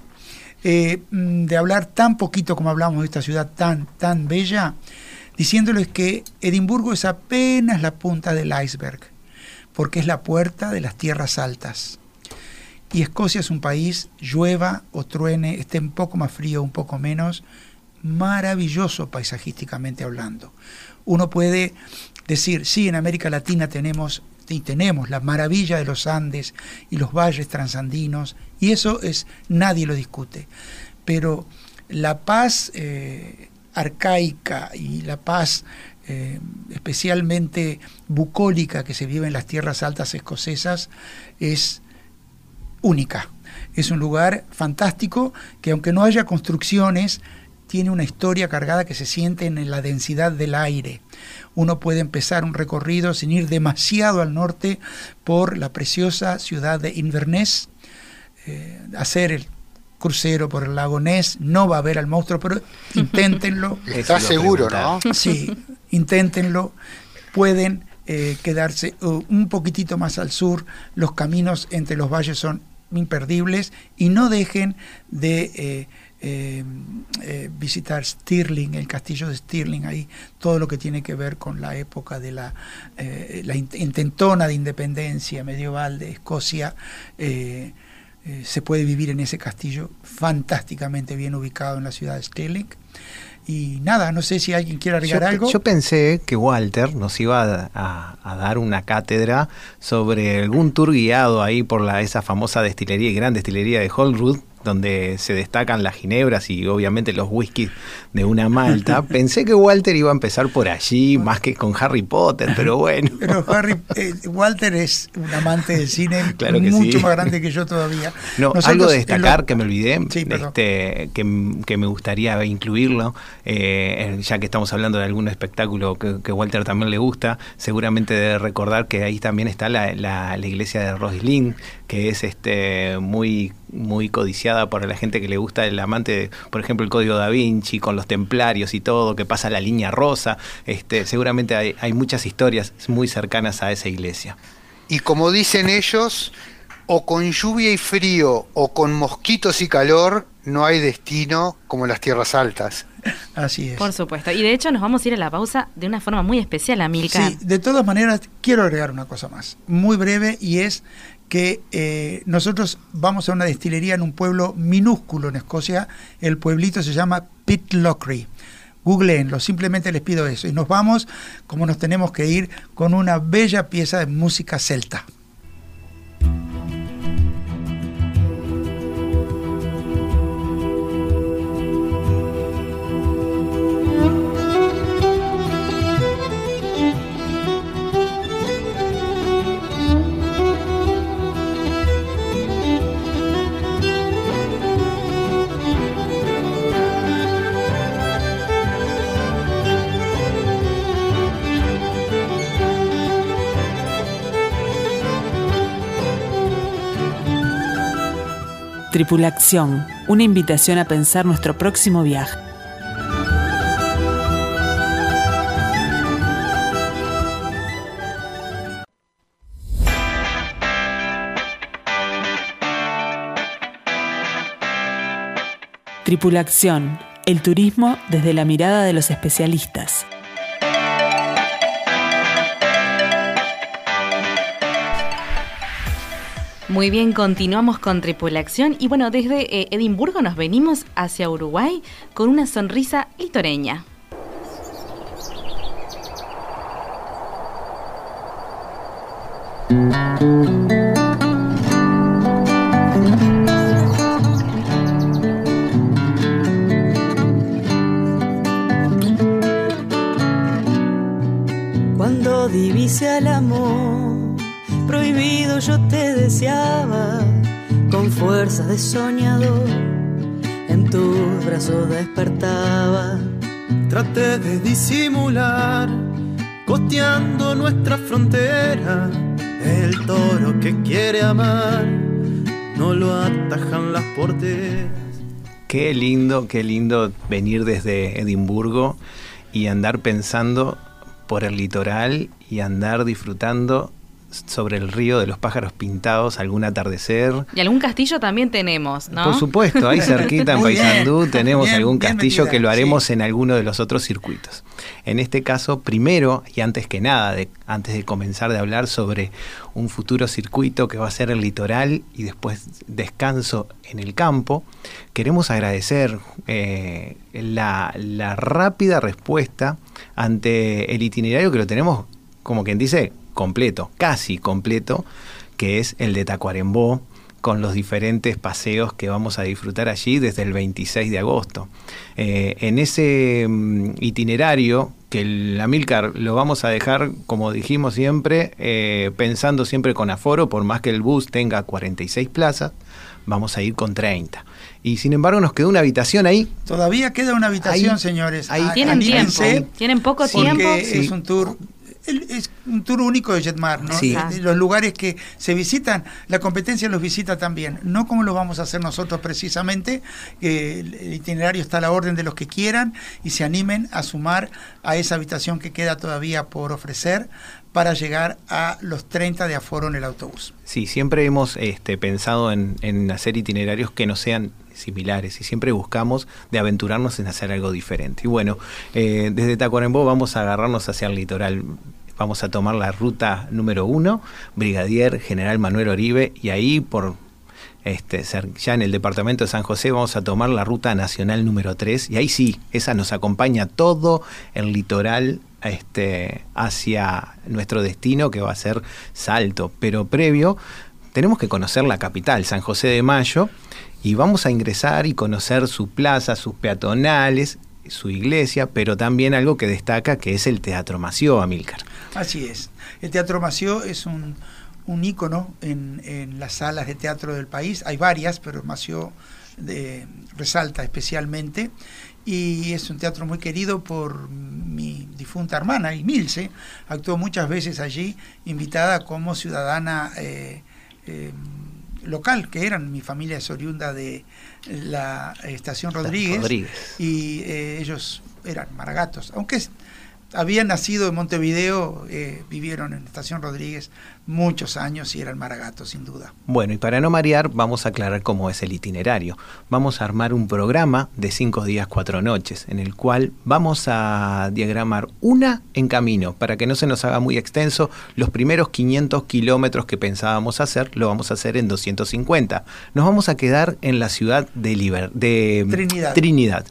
S8: Eh, mm, de hablar tan poquito como hablamos de esta ciudad tan, tan bella, diciéndoles que Edimburgo es apenas la punta del iceberg, porque es la puerta de las tierras altas. Y Escocia es un país, llueva o truene, esté un poco más frío, un poco menos, maravilloso paisajísticamente hablando. Uno puede decir, sí, en América Latina tenemos y tenemos la maravilla de los Andes y los valles transandinos, y eso es, nadie lo discute. Pero la paz eh, arcaica y la paz eh, especialmente bucólica que se vive en las tierras altas escocesas es única. Es un lugar fantástico que aunque no haya construcciones, tiene una historia cargada que se siente en la densidad del aire. Uno puede empezar un recorrido sin ir demasiado al norte por la preciosa ciudad de Inverness, eh, hacer el crucero por el lago Ness, no va a ver al monstruo, pero (laughs) inténtenlo.
S4: Está seguro, ¿no?
S8: Sí, inténtenlo. Pueden eh, quedarse uh, un poquitito más al sur, los caminos entre los valles son imperdibles y no dejen de eh, eh, eh, visitar Stirling, el castillo de Stirling, ahí todo lo que tiene que ver con la época de la, la int- intentona de independencia medieval de Escocia. se puede vivir en ese castillo fantásticamente bien ubicado en la ciudad de Stelling. Y nada, no sé si alguien quiere agregar
S3: yo,
S8: algo.
S3: Yo pensé que Walter nos iba a, a, a, dar una cátedra sobre algún tour guiado ahí por la, esa famosa destilería y gran destilería de Holrood, donde se destacan las ginebras y obviamente los whiskies de una malta. (laughs) Pensé que Walter iba a empezar por allí, más que con Harry Potter, (laughs) pero bueno.
S8: Pero Harry, eh, Walter es un amante del cine (laughs)
S3: claro que
S8: mucho
S3: sí.
S8: más grande que yo todavía.
S3: No,
S8: Nosotros
S3: algo de destacar
S8: lo-
S3: que me olvidé,
S8: Sí,
S3: este, que, que me gustaría incluirlo, eh, ya que estamos hablando de algún espectáculo que, que Walter también le gusta, seguramente debe recordar que ahí también está la, la- la iglesia de Roslin, que es este muy muy codiciada por la gente que le gusta el amante, de, por ejemplo, el Código da Vinci, con los templarios y todo, que pasa la línea rosa. Este, seguramente hay, hay muchas historias muy cercanas a esa iglesia.
S4: Y como dicen ellos, o con lluvia y frío o con mosquitos y calor, no hay destino como las tierras altas.
S8: Así es.
S1: Por supuesto. Y de hecho nos vamos a ir a la pausa de una forma muy especial, Amilcar.
S8: Sí, de todas maneras, quiero agregar una cosa más, muy breve, y es que eh, nosotros vamos a una destilería en un pueblo minúsculo en Escocia, el pueblito se llama Pitlochry. Googleenlo, simplemente les pido eso. Y nos vamos, como nos tenemos que ir, con una bella pieza de música celta.
S6: Tripulación, una invitación a pensar nuestro próximo viaje. Tripulación, el turismo desde la mirada de los especialistas.
S1: Muy bien, continuamos con tripulación y bueno, desde eh, Edimburgo nos venimos hacia Uruguay con una sonrisa litoreña.
S10: Cuando divise al amor, prohibido yo te deseaba, con fuerza de soñador, en tus brazos despertaba.
S9: Traté de disimular, costeando nuestra frontera, el toro que quiere amar, no lo atajan las porteras.
S3: Qué lindo, qué lindo venir desde Edimburgo y andar pensando por el litoral y andar disfrutando sobre el río de los pájaros pintados, algún atardecer.
S1: Y algún castillo también tenemos, ¿no?
S3: Por supuesto, ahí cerquita en Paysandú tenemos
S8: bien,
S3: algún
S8: bien
S3: castillo
S8: metida,
S3: que lo haremos
S8: sí.
S3: en alguno de los otros circuitos. En este caso, primero y antes que nada, de- antes de comenzar de hablar sobre un futuro circuito que va a ser el litoral y después descanso en el campo, queremos agradecer eh, la, la rápida respuesta ante el itinerario que lo tenemos, como quien dice, completo, casi completo, que es el de Tacuarembó, con los diferentes paseos que vamos a disfrutar allí desde el 26 de agosto. Eh, en ese mm, itinerario, que el Amilcar lo vamos a dejar, como dijimos siempre, eh, pensando siempre con aforo, por más que el bus tenga 46 plazas, vamos a ir con 30. Y sin embargo nos quedó una habitación ahí.
S8: Todavía queda una habitación,
S3: Ahí-
S8: señores.
S3: ahí-
S8: Ah,
S1: Tienen tiempo, tienen poco tiempo.
S8: es un tour es un tour único de Jetmar, ¿no?
S3: Sí.
S8: Eh, Los lugares que se visitan, la competencia los visita también, no como lo vamos a hacer nosotros precisamente, que el el itinerario está a la orden de los que quieran y se animen a sumar a esa habitación que queda todavía por ofrecer para llegar a los 30 de aforo en el autobús.
S3: Sí, siempre hemos este, pensado en, en hacer itinerarios que no sean similares y siempre buscamos de aventurarnos en hacer algo diferente. Y bueno, eh, desde Tacuarembó vamos a agarrarnos hacia el litoral. Vamos a tomar la ruta número uno, Brigadier General Manuel Oribe, y ahí por este, ya en el departamento de San José, vamos a tomar la ruta nacional número 3 y ahí sí, esa nos acompaña todo el litoral este, hacia nuestro destino que va a ser Salto. Pero previo, tenemos que conocer la capital, San José de Mayo, y vamos a ingresar y conocer su plaza, sus peatonales, su iglesia, pero también algo que destaca que es el Teatro Mació, Amílcar.
S8: Así es. El Teatro Mació es un, un ícono en, en las salas de teatro del país. Hay varias, pero Mació de- resalta especialmente. Y es un teatro muy querido por mi difunta hermana, Imilce. Actuó muchas veces allí, invitada como ciudadana eh, eh, local, que eran, mi familia es oriunda de la estación Rodríguez.
S3: Rodríguez.
S8: Y eh, ellos eran maragatos. Aunque es- habían nacido en Montevideo, eh, vivieron en Estación Rodríguez muchos años y eran maragatos, sin duda.
S3: Bueno, y para no marear, vamos a aclarar cómo es el itinerario. Vamos a armar un programa de cinco días, cuatro noches, en el cual vamos a diagramar una en camino, para que no se nos haga muy extenso. Los primeros 500 kilómetros que pensábamos hacer, lo vamos a hacer en 250. Nos vamos a quedar en la ciudad de, Liber- de
S8: Trinidad.
S3: Trinidad.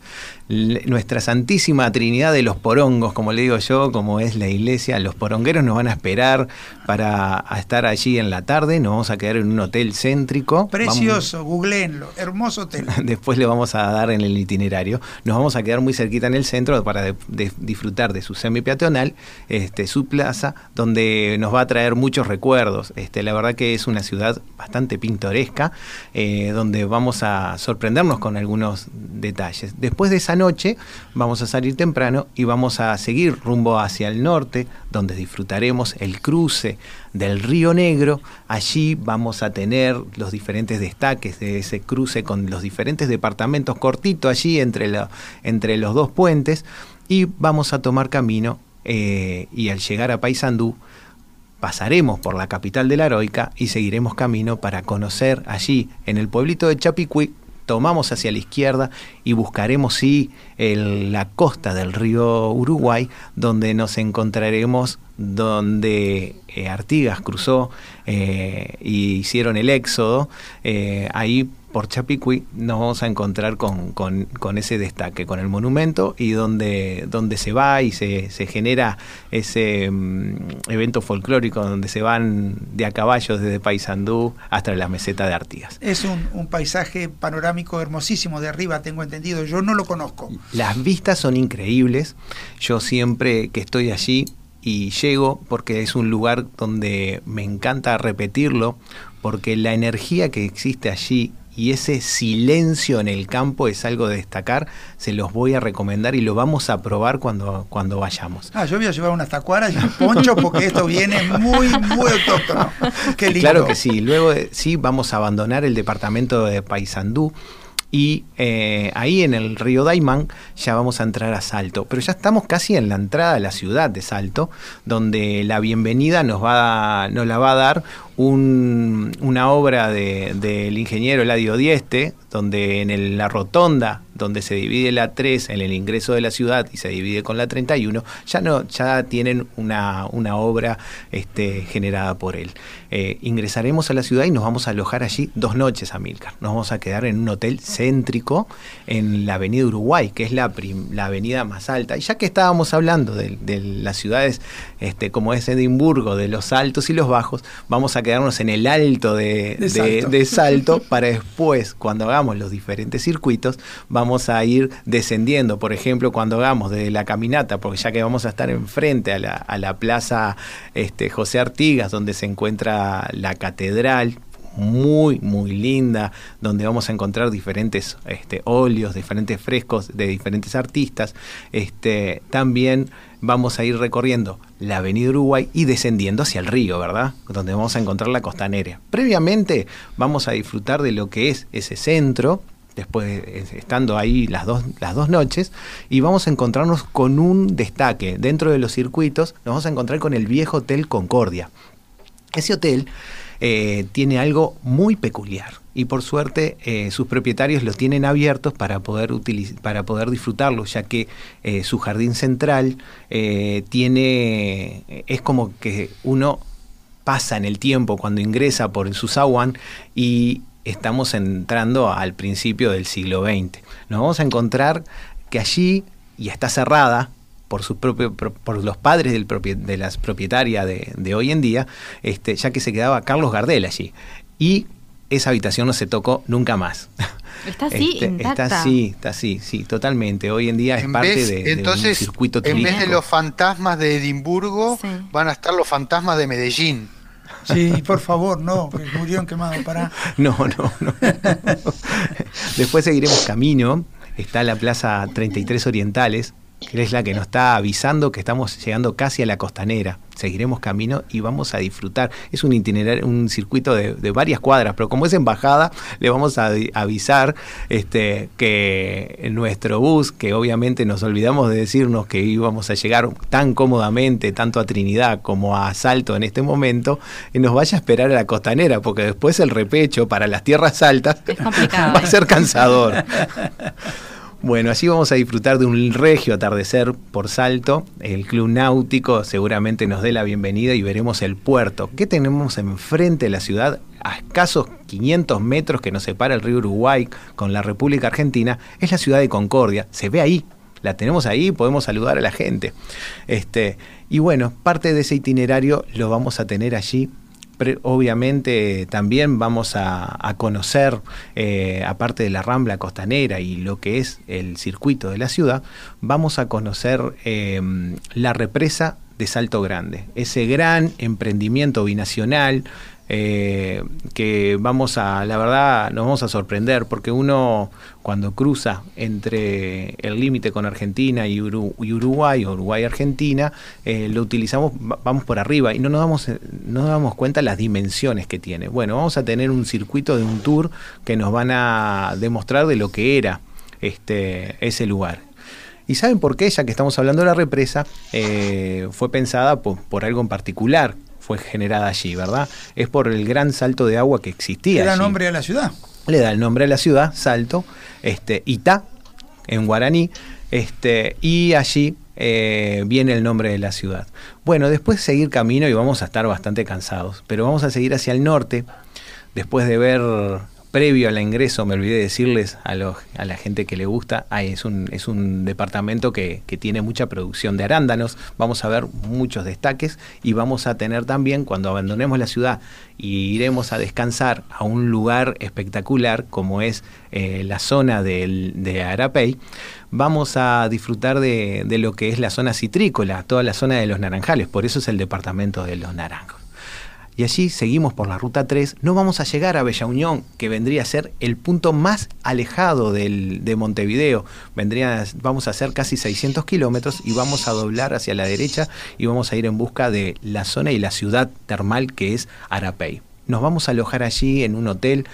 S3: Nuestra Santísima Trinidad de los Porongos, como le digo yo, como es la iglesia, los porongueros nos van a esperar para a estar allí en la tarde, nos vamos a quedar en un hotel céntrico.
S8: Precioso, googleenlo, hermoso hotel. (laughs)
S3: Después le vamos a dar en el itinerario. Nos vamos a quedar muy cerquita en el centro para de- de- disfrutar de su semi peatonal, este, su plaza, donde nos va a traer muchos recuerdos. Este, la verdad que es una ciudad bastante pintoresca, eh, donde vamos a sorprendernos con algunos detalles. Después de esa noche vamos a salir temprano y vamos a seguir rumbo hacia el norte, donde disfrutaremos el cruce del Río Negro. Allí vamos a tener los diferentes destaques de ese cruce con los diferentes departamentos cortito allí entre, la- entre los dos puentes y vamos a tomar camino eh, y al llegar a Paysandú pasaremos por la capital de la Heroica y seguiremos camino para conocer allí en el pueblito de Chapicuí tomamos hacia la izquierda y buscaremos sí la costa del río Uruguay donde nos encontraremos donde eh, Artigas cruzó eh, y hicieron el éxodo eh, ahí por Chapicuí nos vamos a encontrar con, con- con ese destaque, con el monumento y donde, donde se va y se, se genera ese mm, evento folclórico donde se van de a caballo desde Paysandú hasta la meseta de Artigas.
S8: Es un, un paisaje panorámico hermosísimo de arriba, tengo entendido. Yo no lo conozco.
S3: Las vistas son increíbles. Yo siempre que estoy allí y llego, porque es un lugar donde me encanta repetirlo, porque la energía que existe allí y ese silencio en el campo es algo de destacar, se los voy a recomendar y lo vamos a probar cuando, cuando vayamos.
S8: Ah, yo voy a llevar unas tacuaras y un poncho porque esto viene muy, muy autóctono. Qué lindo.
S3: Claro que sí. Luego eh, sí vamos a abandonar el departamento de Paysandú y eh, ahí en el río Daimán ya vamos a entrar a Salto. Pero ya estamos casi en la entrada de la ciudad de Salto, donde la bienvenida nos, va a- nos la va a dar un- una obra de- del ingeniero Eladio Dieste, donde en la rotonda donde se divide la 3 en el ingreso de la ciudad y se divide con la 31, ya no ya tienen una, una obra este, generada por él. Eh, ingresaremos a la ciudad y nos vamos a alojar allí dos noches a Milcar. Nos vamos a quedar en un hotel céntrico en la avenida Uruguay, que es la, la avenida más alta. Y ya que estábamos hablando de, de las ciudades este, como es Edimburgo, de los altos y los bajos, vamos a quedarnos en el alto de,
S8: De
S3: de-
S8: Salto.
S3: de Salto (laughs) para después, cuando hagamos los diferentes circuitos, vamos a ir descendiendo. Por ejemplo, cuando hagamos desde la caminata, porque ya que vamos a estar enfrente a la, a la plaza este, José Artigas, donde se encuentra la catedral, muy, muy linda, donde vamos a encontrar diferentes este, óleos, diferentes frescos de diferentes artistas. Este, también vamos a ir recorriendo la Avenida Uruguay y descendiendo hacia el río, ¿verdad? Donde vamos a encontrar la costanera. Previamente vamos a disfrutar de lo que es ese centro, después estando ahí las dos, las dos noches, y vamos a encontrarnos con un destaque. Dentro de los circuitos nos vamos a encontrar con el viejo Hotel Concordia. Ese hotel eh, tiene algo muy peculiar y por suerte eh, sus propietarios lo tienen abiertos para poder, para poder disfrutarlo, ya que eh, su jardín central tiene, es como que uno pasa en el tiempo cuando ingresa por su zaguán y estamos entrando al principio del siglo XX. Nos vamos a encontrar que allí, y está cerrada, por, su propio, por, los padres del de las propietarias de, de hoy en día, este, ya que se quedaba Carlos Gardel allí. Y esa habitación no se tocó nunca más.
S1: Está así,
S3: Este,
S1: intacta.
S3: Está así, está así, sí, totalmente. Hoy en día es
S4: En
S3: parte
S4: vez-
S3: de, de
S4: entonces,
S3: un circuito
S4: en vez
S3: turístico.
S4: de los fantasmas de Edimburgo,
S1: Sí.
S4: van a estar los fantasmas de Medellín.
S8: Sí, por favor, no, que murieron quemados para. (laughs)
S3: No, no, no. (laughs) Después seguiremos camino. Está la Plaza 33 Orientales, que es la que nos está avisando que estamos llegando casi a la costanera. Seguiremos camino y vamos a disfrutar. Es un itinerario, un circuito de, de varias cuadras, pero como es embajada, le vamos a avisar este, que nuestro bus, que obviamente nos olvidamos de decirnos que íbamos a llegar tan cómodamente, tanto a Trinidad como a Salto en este momento, eh, nos vaya a esperar a la costanera, porque después el repecho para las tierras altas (laughs) va a ser cansador. (laughs) Bueno, así vamos a disfrutar de un regio atardecer por Salto. El Club Náutico seguramente nos dé la bienvenida y veremos el puerto. ¿Qué tenemos enfrente de la ciudad? A escasos 500 metros que nos separa el río Uruguay con la República Argentina, es la ciudad de Concordia. Se ve ahí, la tenemos ahí, podemos saludar a la gente. Este, y bueno, parte de ese itinerario lo vamos a tener allí obviamente también vamos a, conocer, eh, aparte de la rambla costanera y lo que es el circuito de la ciudad, vamos a conocer eh, la represa de Salto Grande, ese gran emprendimiento binacional eh, que vamos a, la verdad, nos vamos a sorprender porque uno cuando cruza entre el límite con Argentina y, Uru- y Uruguay o Uruguay-Argentina, eh, lo utilizamos, va- vamos por arriba y no nos, damos, no nos damos cuenta las dimensiones que tiene. Bueno, vamos a tener un circuito de un tour que nos van a demostrar de lo que era este, ese lugar. ¿Y saben por qué? Ya que estamos hablando de la represa, eh, fue pensada por algo en particular, fue generada allí, ¿verdad? Es por el gran salto de agua que existía.
S8: Era
S3: allí.
S8: nombre a la ciudad.
S3: Le da el nombre a la ciudad, Salto, este, Itá, en guaraní, este, y allí eh, viene el nombre de la ciudad. Bueno, después seguir camino y vamos a estar bastante cansados, pero vamos a seguir hacia el norte, después de ver previo al ingreso, me olvidé decirles a, los, a la gente que le gusta, es, un, es un departamento que, que tiene mucha producción de arándanos, vamos a ver muchos destaques y vamos a tener también, cuando abandonemos la ciudad y iremos a descansar a un lugar espectacular como es eh, la zona del, de Arapey, vamos a disfrutar de, de lo que es la zona citrícola, toda la zona de los naranjales, por eso es el departamento de los naranjos. Y allí seguimos por la ruta 3, no vamos a llegar a Bella Unión, que vendría a ser el punto más alejado del- de Montevideo. Vendría, vamos a hacer casi 600 kilómetros y vamos a doblar hacia la derecha y vamos a ir en busca de la zona y la ciudad termal que es Arapey. Nos vamos a alojar allí en un hotel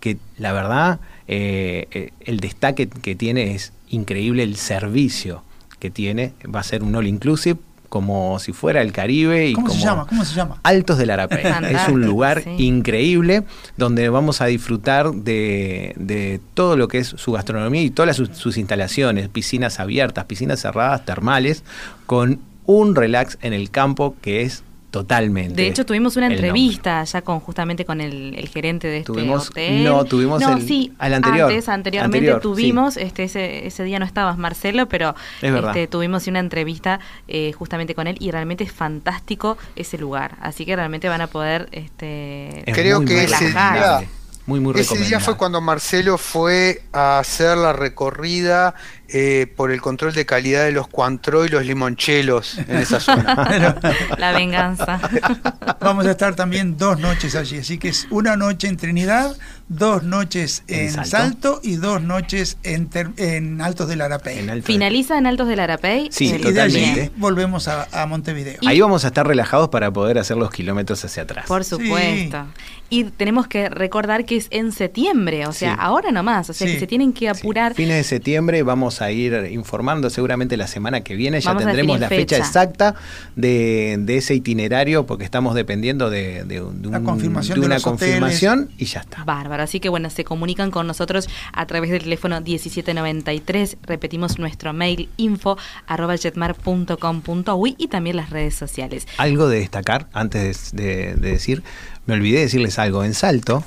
S3: que la verdad eh, eh, el destaque que tiene es increíble el servicio que tiene. Va a ser un all inclusive como si fuera el Caribe y
S8: ¿Cómo se
S3: como
S8: llama? ¿Cómo se llama?
S3: Altos del Arapey. es un lugar
S1: sí.
S3: increíble donde vamos a disfrutar de, de todo lo que es su gastronomía y todas sus, sus instalaciones, piscinas abiertas, piscinas cerradas, termales, con un relax en el campo que es totalmente.
S1: De hecho, tuvimos una entrevista ya con justamente con el, el gerente de este
S3: Tuvimos-
S1: hotel.
S3: no, tuvimos
S1: No,
S3: el-
S1: sí,
S3: al anterior.
S1: Antes, anteriormente
S3: Anterior,
S1: tuvimos, este, ese, ese día no estabas, Marcelo, pero
S3: Es
S1: este, tuvimos una entrevista eh, justamente con él y realmente es fantástico ese lugar. Así que realmente van a poder este,
S3: Es
S4: Creo
S3: muy,
S4: que
S3: muy
S4: ese día-
S3: Muy, muy
S4: Ese día fue cuando Marcelo fue a hacer la recorrida eh, por el control de calidad de los Cuantro y los limonchelos en esa zona. (laughs)
S1: la venganza. (laughs)
S8: Vamos a estar también dos noches allí, así que es una noche en Trinidad, dos noches
S3: En
S8: en,
S3: Salto.
S8: Salto. y dos noches en, Ter- en Altos del Arapey.
S3: En Alto
S1: Finaliza en Altos del Arapey.
S3: Sí,
S8: y
S1: el-
S8: de allí
S3: totalmente.
S8: volvemos a, a Montevideo.
S3: Ahí vamos a estar relajados para poder hacer los kilómetros hacia atrás.
S1: Por supuesto. Y tenemos que recordar que es en septiembre, o sea,
S3: Sí.
S1: ahora nomás, o sea
S8: Sí.
S1: que se tienen que apurar.
S3: Fines de septiembre vamos a ir informando, seguramente la semana que viene ya
S1: Vamos
S3: tendremos la fecha,
S1: fecha.
S3: exacta de, de ese itinerario porque estamos dependiendo de, de un- de
S8: La
S3: un-
S8: confirmación
S3: de
S8: de
S3: una confirmación y ya está.
S1: Bárbaro, así que bueno, se comunican con nosotros a través del teléfono 1793, repetimos nuestro mail info arroba jetmar.com.uy y también las redes sociales.
S3: Algo de destacar antes de, de- de decir, me olvidé decirles algo, en Salto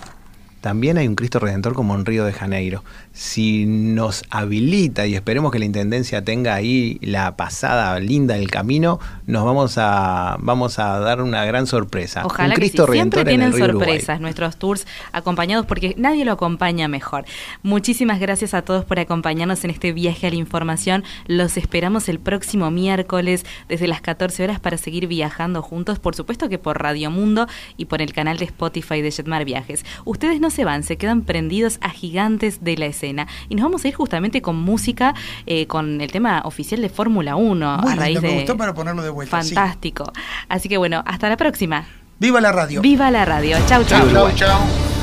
S3: también hay un Cristo Redentor como en Río de Janeiro. Si nos habilita y esperemos que la Intendencia tenga ahí la pasada linda del camino, nos vamos a, vamos a dar una gran sorpresa.
S1: Ojalá
S3: un
S1: que sí.
S3: Cristo
S1: siempre
S3: Redentor en
S1: tienen
S3: el Río Uruguay.
S1: sorpresas nuestros tours acompañados porque nadie lo acompaña mejor. Muchísimas gracias a todos por acompañarnos en este viaje a la información. Los esperamos el próximo miércoles desde las 14 horas para seguir viajando juntos, por supuesto que por Radio Mundo y por el canal de Spotify de Jetmar Viajes. Ustedes no se van, se quedan prendidos a gigantes de la escena y nos vamos a ir justamente con música, eh, con el tema oficial de Fórmula 1
S8: Muy
S1: a raíz
S8: lindo, me
S1: de
S8: gustó para ponerlo de vuelta. sí.
S1: fantástico. Así que bueno, hasta la próxima.
S8: Viva la radio.
S1: Viva la radio. Chau, chau.
S4: Chau, chau, chau.